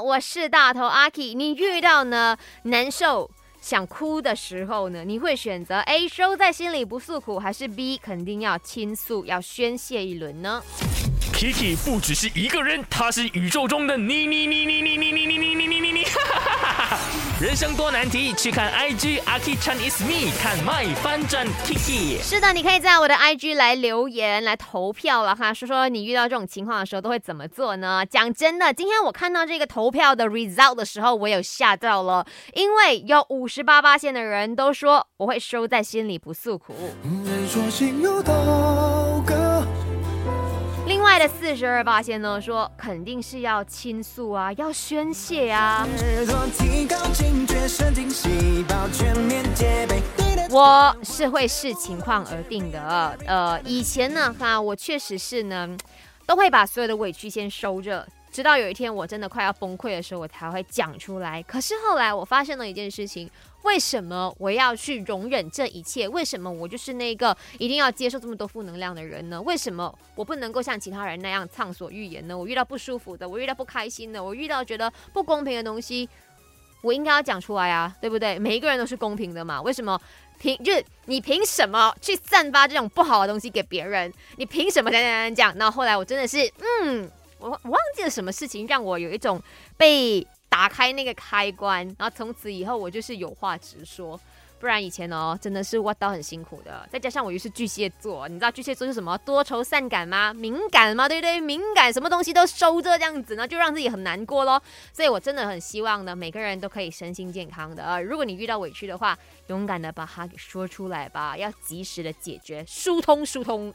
我是大头阿 K。你遇到呢难受、想哭的时候呢，你会选择 A 收在心里不诉苦，还是 B 肯定要倾诉、要宣泄一轮呢？Kiki 不只是一个人，他是宇宙中的你你你你你你你你你你你你。人生多难题，去看 IG a k i Chan is me，看 my 翻转 Kiki。是的，你可以在我的 IG 来留言来投票了哈，说说你遇到这种情况的时候都会怎么做呢？讲真的，今天我看到这个投票的 result 的时候，我有吓到了，因为有五十八八线的人都说我会收在心里不诉苦。另外在四十二八仙呢，说肯定是要倾诉啊，要宣泄啊。我是会视情况而定的。呃，以前呢，哈，我确实是呢，都会把所有的委屈先收着。直到有一天我真的快要崩溃的时候，我才会讲出来。可是后来我发现了一件事情：为什么我要去容忍这一切？为什么我就是那个一定要接受这么多负能量的人呢？为什么我不能够像其他人那样畅所欲言呢？我遇到不舒服的，我遇到不开心的，我遇到觉得不公平的东西，我应该要讲出来啊，对不对？每一个人都是公平的嘛？为什么凭就是你凭什么去散发这种不好的东西给别人？你凭什么讲讲讲讲？那后来我真的是嗯。我忘记了什么事情让我有一种被打开那个开关，然后从此以后我就是有话直说，不然以前哦真的是挖刀很辛苦的。再加上我又是巨蟹座，你知道巨蟹座是什么多愁善感吗？敏感吗？对不对？敏感，什么东西都收这样子呢，就让自己很难过咯。所以我真的很希望呢，每个人都可以身心健康的。呃，如果你遇到委屈的话，勇敢的把它给说出来吧，要及时的解决，疏通疏通。